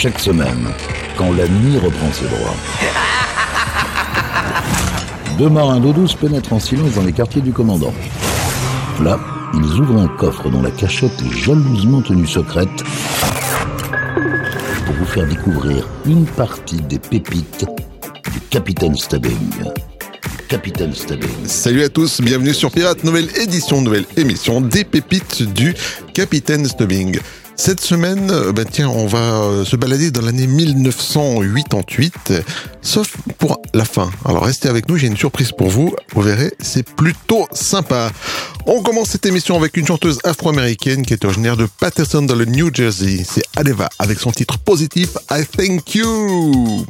Chaque semaine, quand la nuit reprend ses droits. Deux marins d'eau douce pénètrent en silence dans les quartiers du commandant. Là, ils ouvrent un coffre dont la cachette est jalousement tenue secrète pour vous faire découvrir une partie des pépites du Capitaine Stubbing. Capitaine Stubbing. Salut à tous, bienvenue sur Pirate, nouvelle édition, nouvelle émission des pépites du Capitaine Stubbing. Cette semaine, euh, bah tiens, on va euh, se balader dans l'année 1988, sauf pour la fin. Alors restez avec nous, j'ai une surprise pour vous. Vous verrez, c'est plutôt sympa. On commence cette émission avec une chanteuse afro-américaine qui est originaire de Patterson dans le New Jersey. C'est Adeva avec son titre positif I Thank You.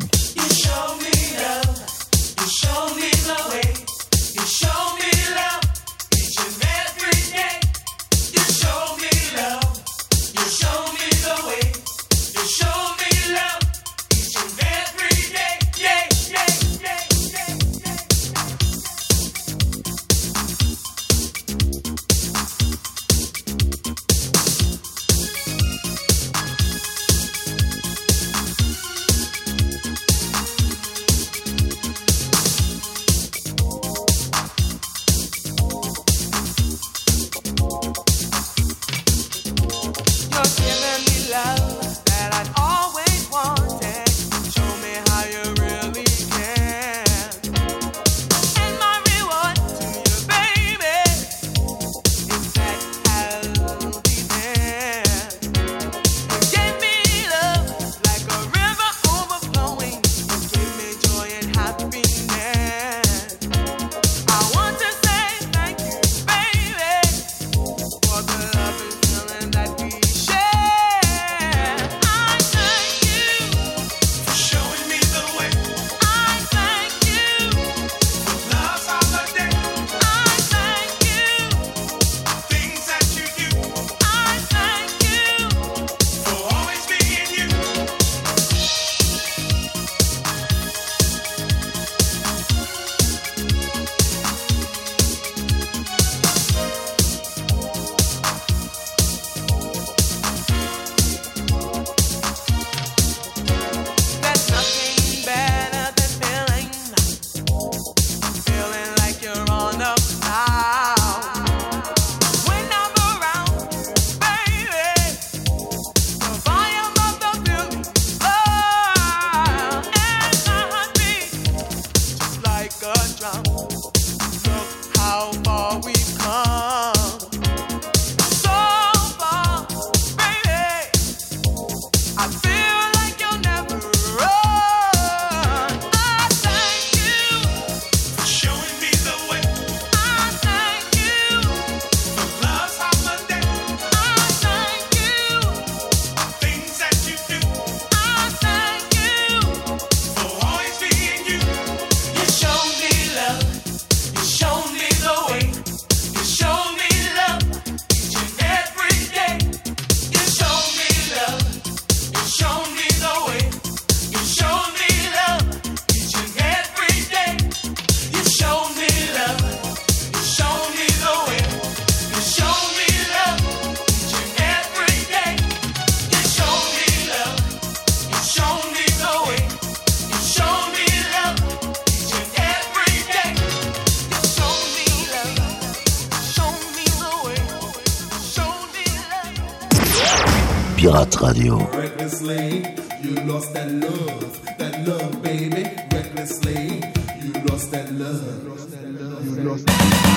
Pirate Radio. Recklessly, you lost that love, that love, baby. Recklessly, you lost that love. You lost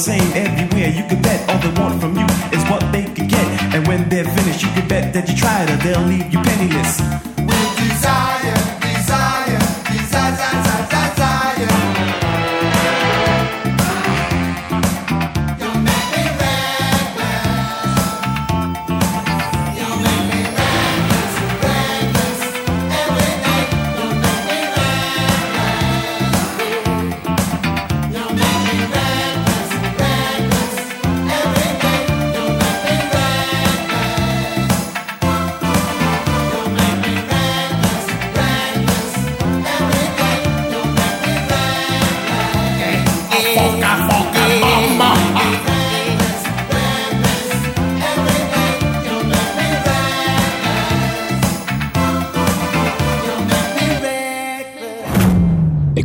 same everywhere. You can bet all they want from you is what they can get. And when they're finished, you can bet that you tried or they'll leave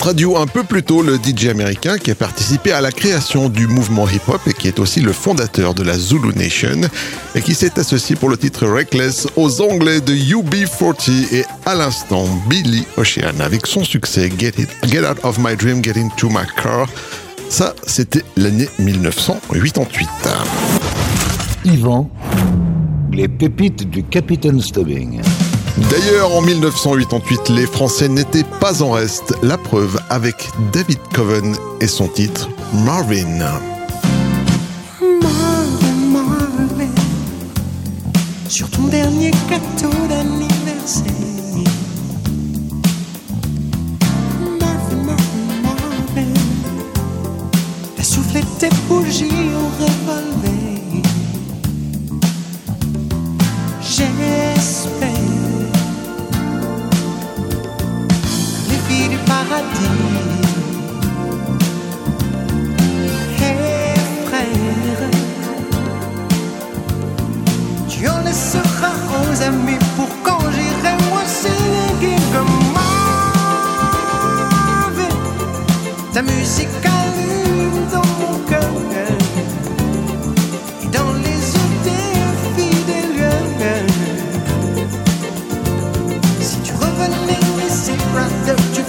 Pirate Radio, un peu plus tôt, le DJ américain qui a participé à la création du mouvement hip-hop et qui est aussi le fondateur de la Zulu Nation et qui s'est associé pour le titre Reckless aux Anglais de UB40 et à l'instant Billy Ocean avec son succès Get, It, Get Out of My Dream, Get Into My Car. Ça, c'était l'année 1988. Yvan, les pépites du Capitaine Stubbing. D'ailleurs, en 1988, les Français n'étaient pas en reste. La preuve avec David Coven et son titre Marvin. Marvin, Marvin, sur ton dernier gâteau d'anniversaire. Marvin, Marvin, Marvin, t'as soufflé tes bougies au revolver. J'espère tu en laisseras aux amis pour quand j'irai moi signer comme Marvin. Ta musique allume dans mon cœur et dans les yeux des fidèles. Si tu revenais ici, brother, tu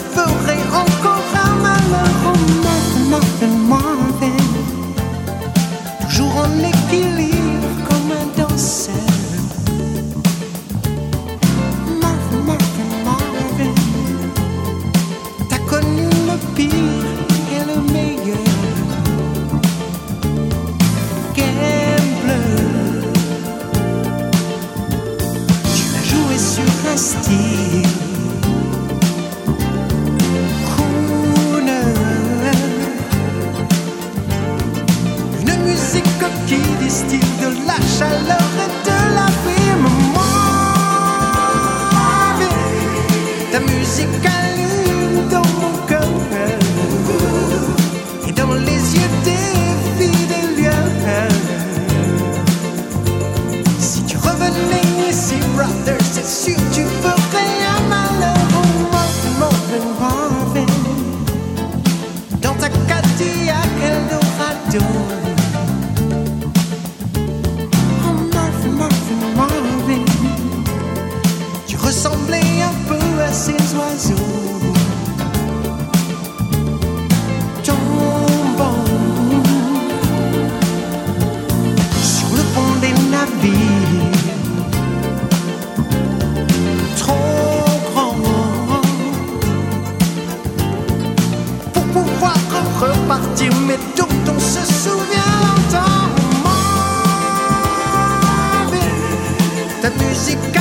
ta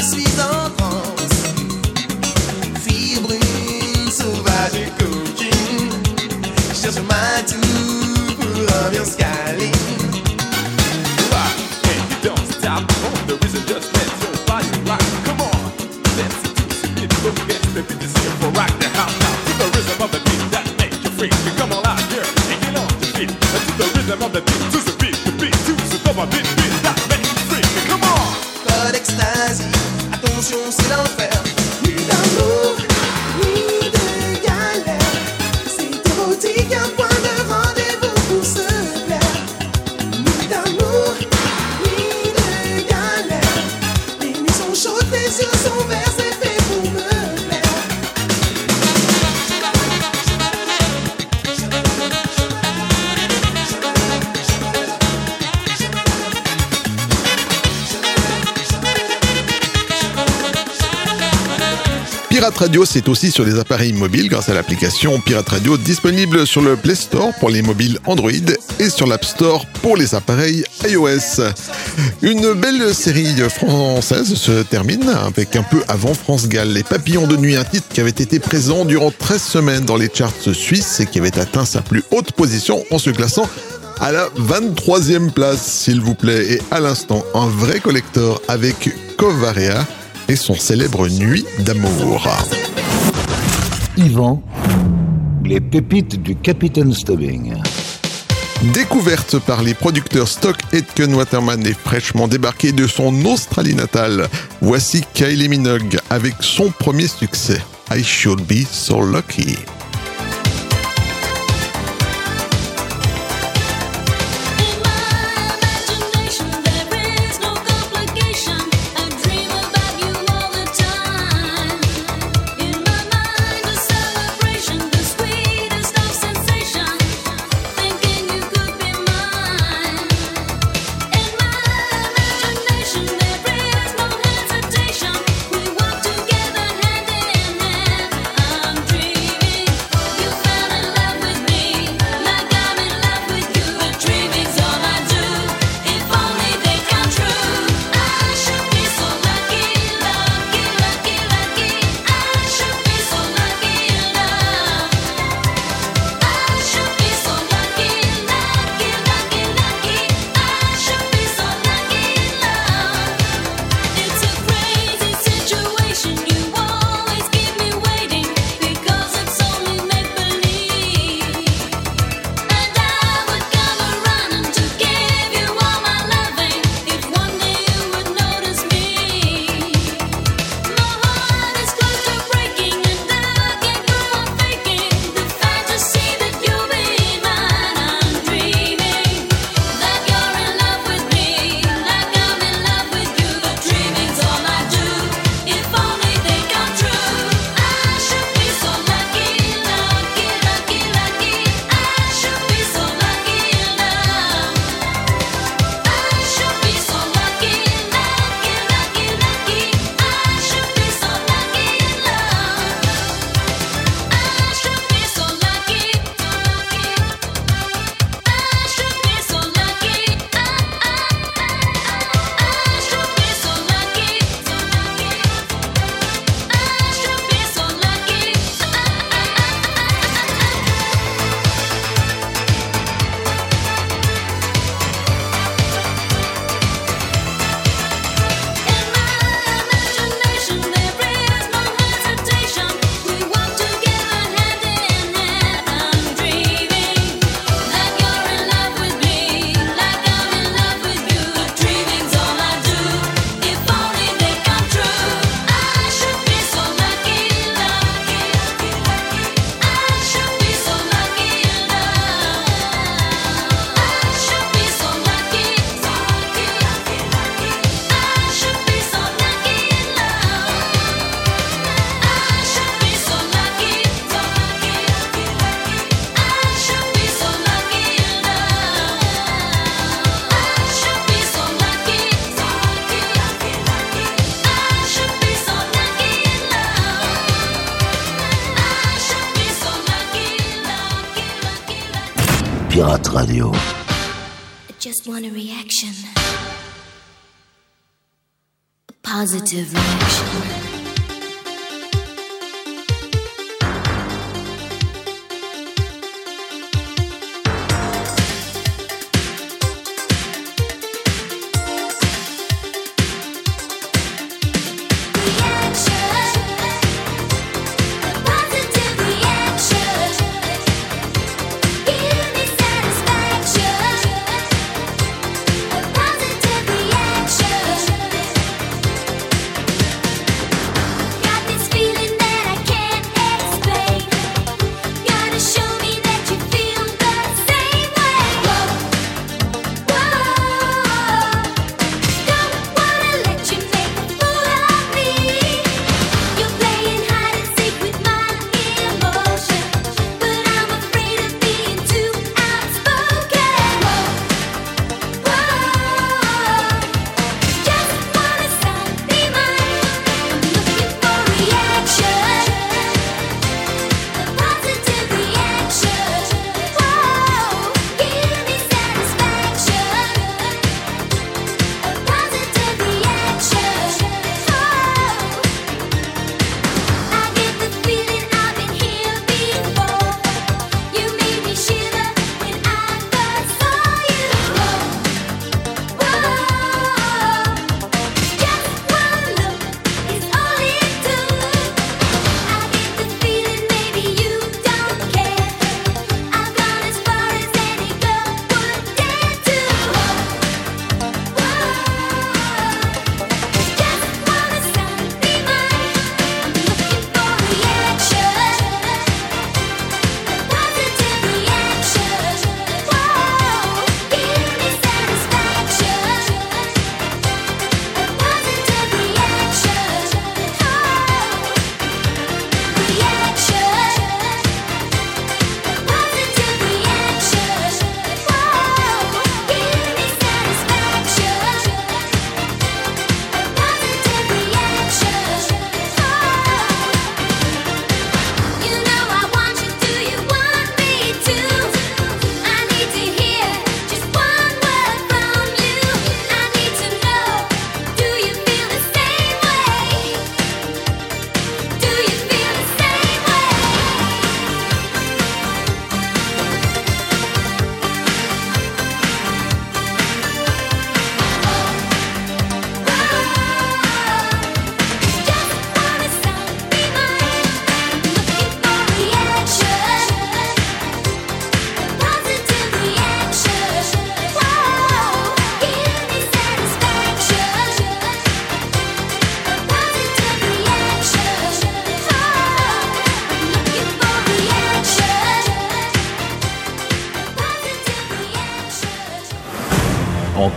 Je suis en France, fille brune sauvage et coquine. Je cherche ma tour pour l'ambiance caline. Pirate Radio, c'est aussi sur des appareils mobiles grâce à l'application Pirate Radio disponible sur le Play Store pour les mobiles Android et sur l'App Store pour les appareils iOS. Une belle série française se termine avec un peu avant France Galles, Les Papillons de Nuit, un titre qui avait été présent durant 13 semaines dans les charts suisses et qui avait atteint sa plus haute position en se classant à la 23e place, s'il vous plaît. Et à l'instant, un vrai collector avec Covarea son célèbre Nuit d'amour. Yvan, les pépites du Capitaine Stubbing. Découverte par les producteurs Stock Aitken Waterman et fraîchement débarquée de son Australie natale, voici Kylie Minogue avec son premier succès, I Should Be So Lucky.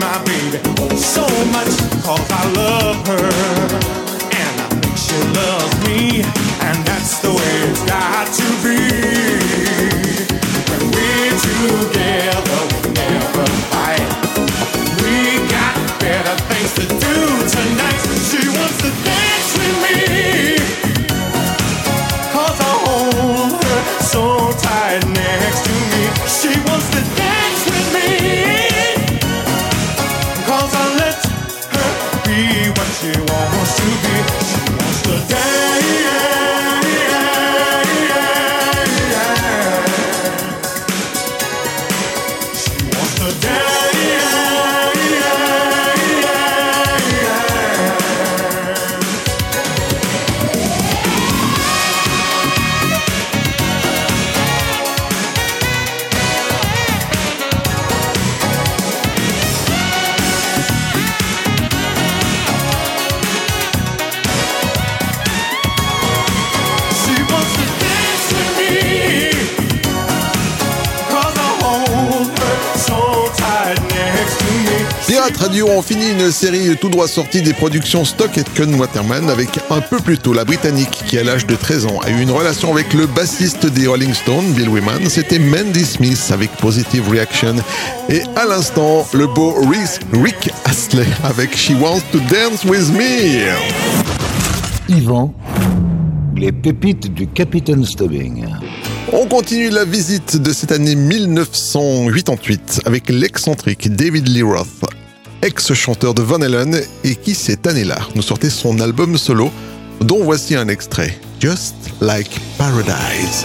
my baby oh, so much. Cause I love her. And I think she loves me. And that's the way it's got to be. On finit une série tout droit sortie des productions Stock et Kun Waterman avec un peu plus tôt la Britannique qui à l'âge de 13 ans a eu une relation avec le bassiste des Rolling Stones, Bill Wyman. C'était Mandy Smith avec Positive Reaction. Et à l'instant, le beau Rick, Rick Astley avec She Wants to Dance With Me. Yvan, les pépites du Capitaine Stubbing. On continue la visite de cette année 1988 avec l'excentrique David Lee Roth, ex-chanteur de Van Halen et qui cette année-là nous sortait son album solo dont voici un extrait, Just Like Paradise.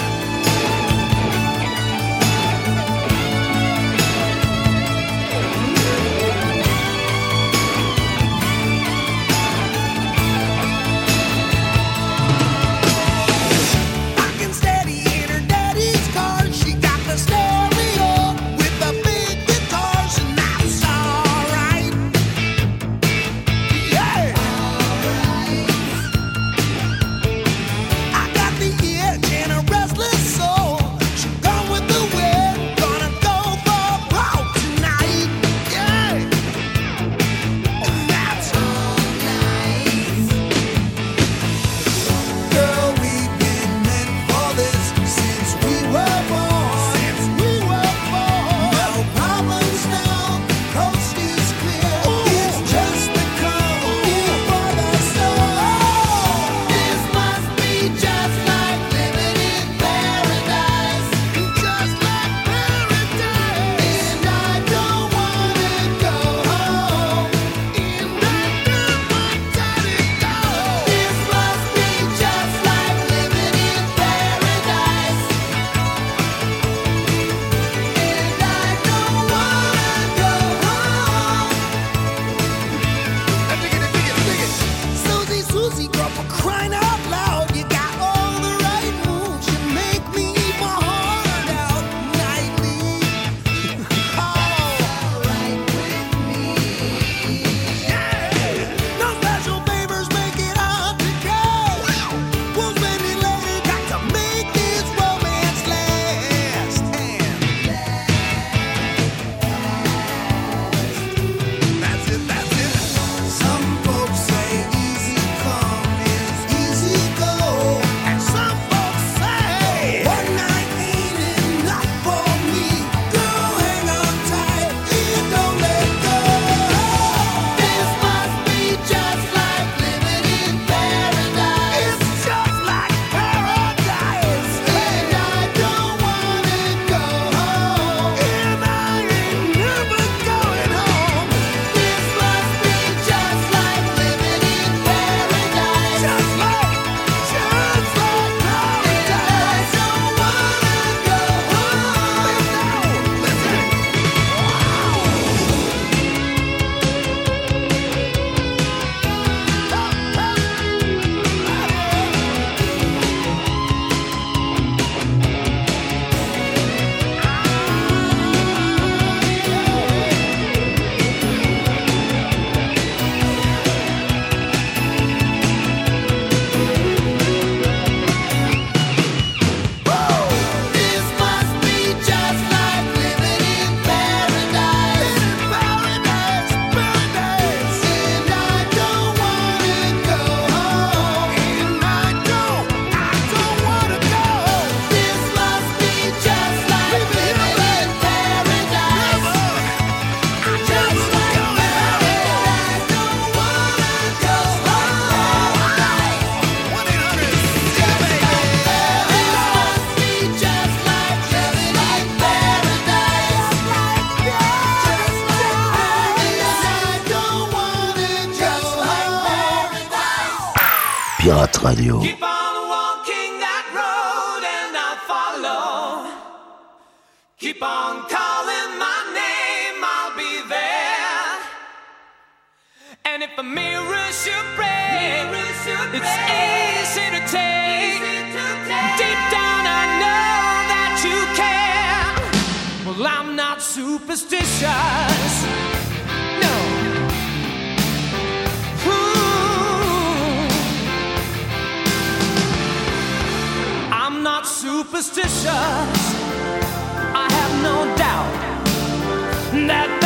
Keep on walking that road, And if a mirror should break, mirror should break. it's easy to, take. easy to take. Deep down, I know that you care. Well, I'm not superstitious. not superstitious. I have no doubt that.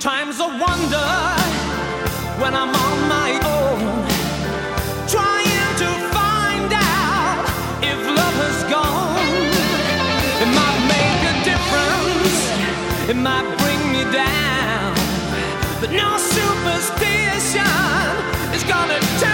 Time's a wonder when I'm on my own, trying to find out if love has gone. It might make a difference, it might bring me down, but no superstition is gonna.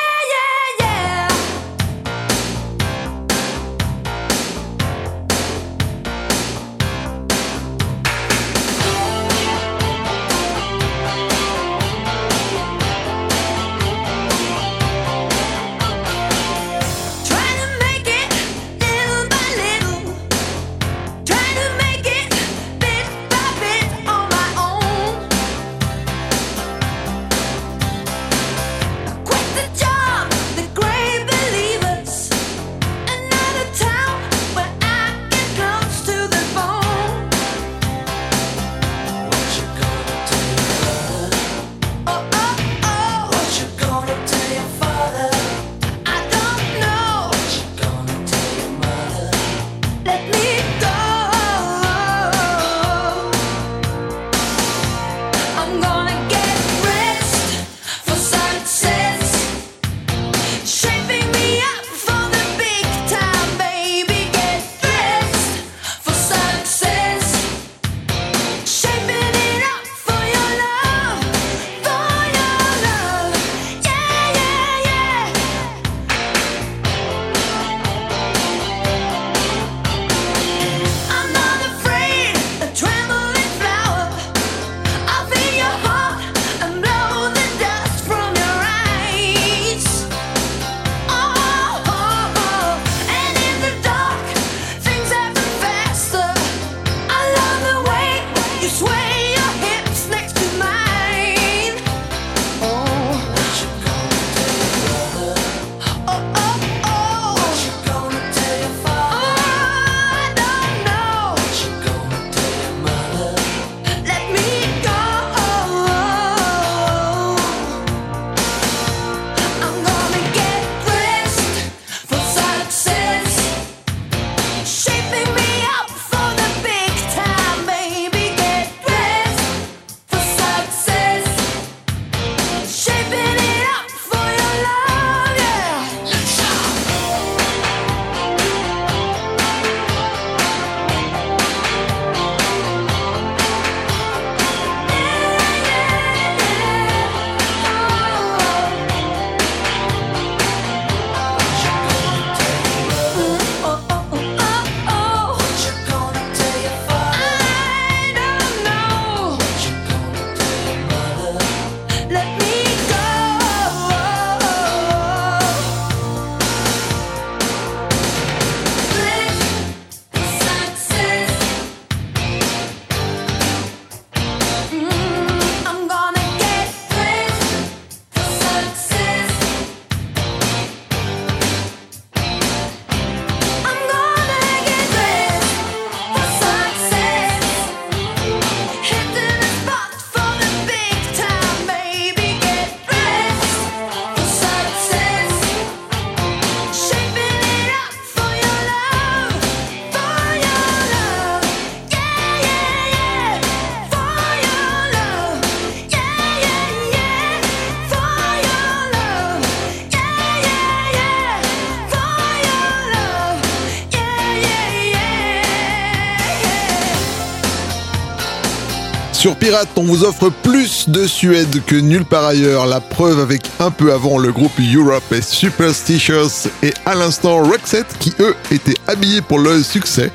Pirate, on vous offre plus de Suède que nulle part ailleurs. La preuve avec un peu avant le groupe Europe et Superstitious et à l'instant Roxette qui eux étaient habillés pour le succès.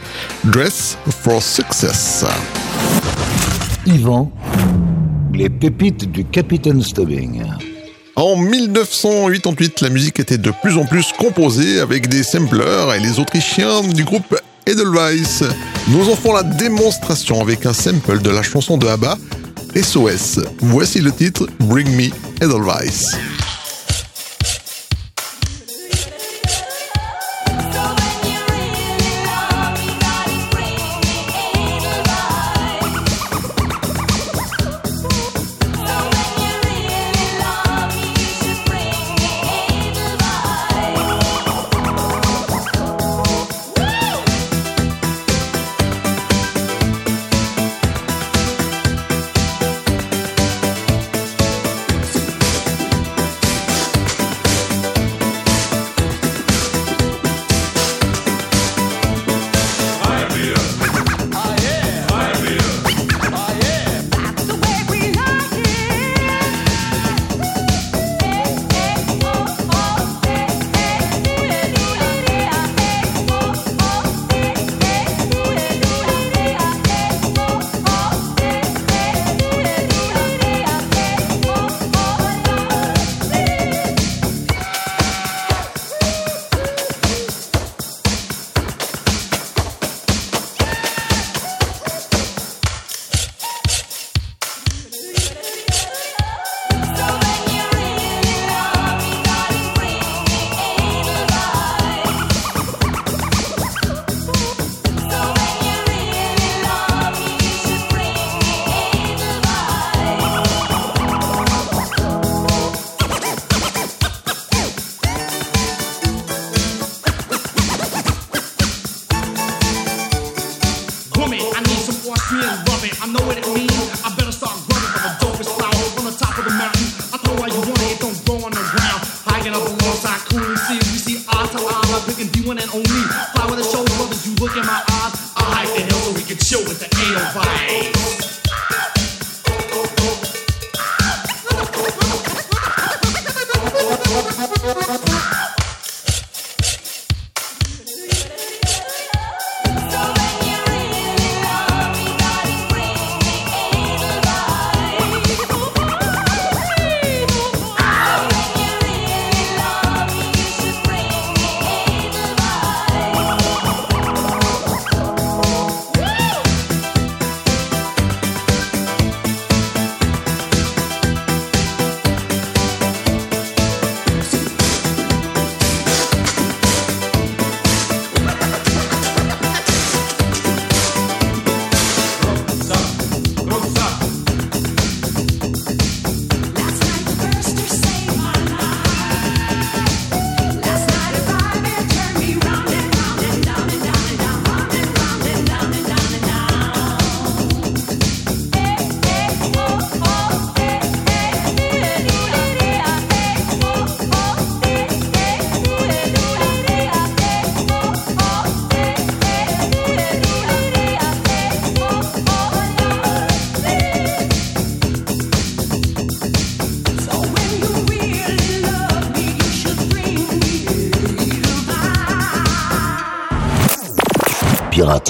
Dress for Success. Yvan, les pépites du Capitaine Stubbing. En 1988, la musique était de plus en plus composée avec des samplers et les Autrichiens du groupe Edelweiss nous en font la démonstration avec un sample de la chanson de ABBA, SOS. Voici le titre Bring Me Edelweiss.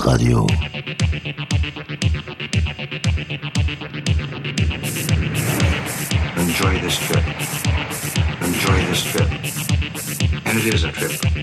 Radio. Enjoy this trip. Enjoy this trip. And it is a trip.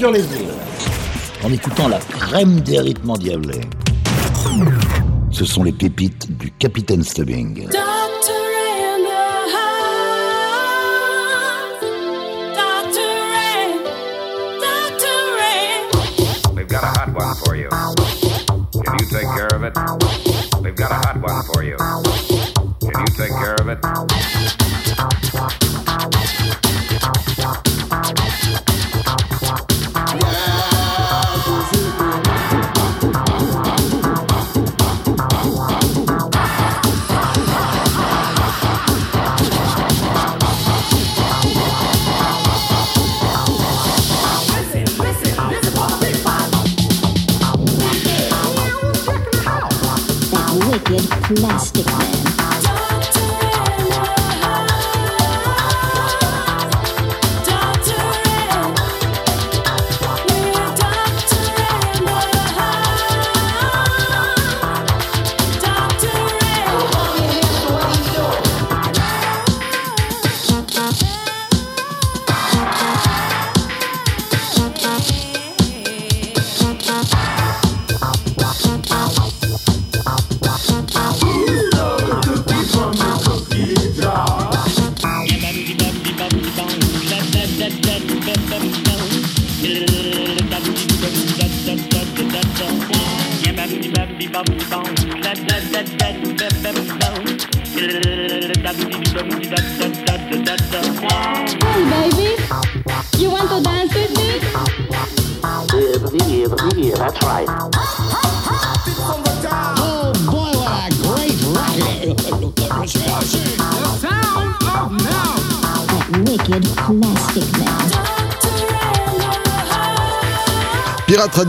Sur les îles. En écoutant la crème des rythmes endiablés. Ce sont les pépites du Capitaine Stubbing. Got a hot one for you. Can you take care of it? We've got a hot one for you. Can you take care of it?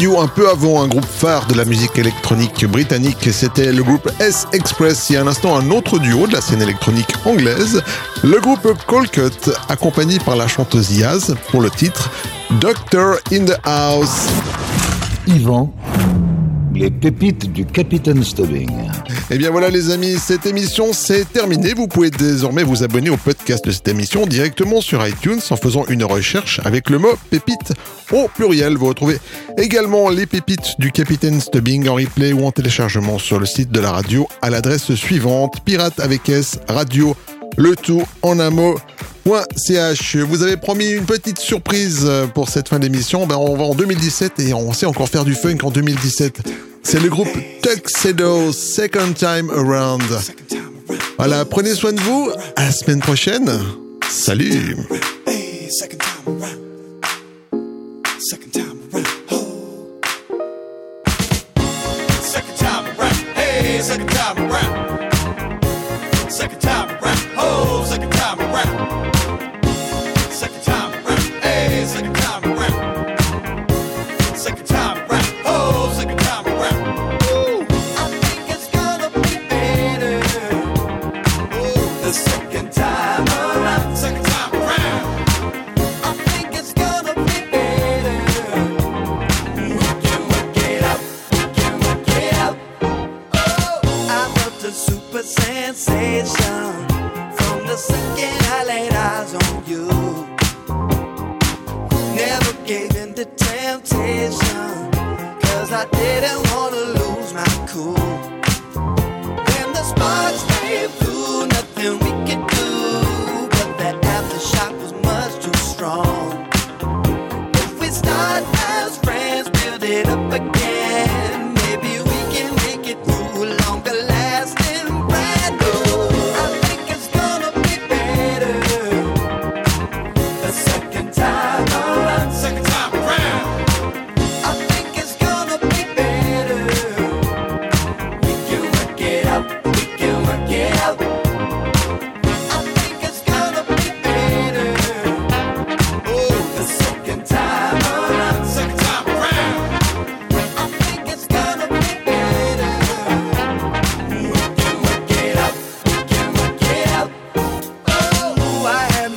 Un peu avant un groupe phare de la musique électronique britannique, c'était le groupe S-Express. Il y a un instant, un autre duo de la scène électronique anglaise, le groupe Colcut, accompagné par la chanteuse Yaz pour le titre Doctor in the House. Yvan, les pépites du Capitaine Stubbing. Eh bien voilà les amis, cette émission c'est terminé. Vous pouvez désormais vous abonner au podcast de cette émission directement sur iTunes en faisant une recherche avec le mot pépite au pluriel. Vous retrouvez également les pépites du Capitaine Stubbing en replay ou en téléchargement sur le site de la radio à l'adresse suivante pirate avec S radio le tout en un mot. Vous avez promis une petite surprise pour cette fin d'émission. Ben, on va en 2017 et on sait encore faire du funk en 2017. C'est le groupe Tuxedo Second Time Around. Voilà, prenez soin de vous. À la semaine prochaine. Salut.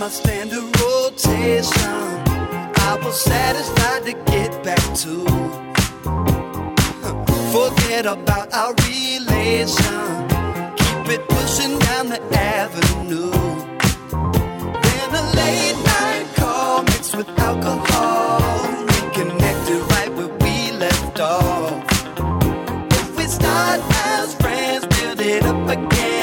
I standard rotation, I was satisfied to get back to. Forget about our relation, keep it pushing down the avenue. Then a late night call mixed with alcohol, reconnected right where we left off. If we start as friends, build it up again.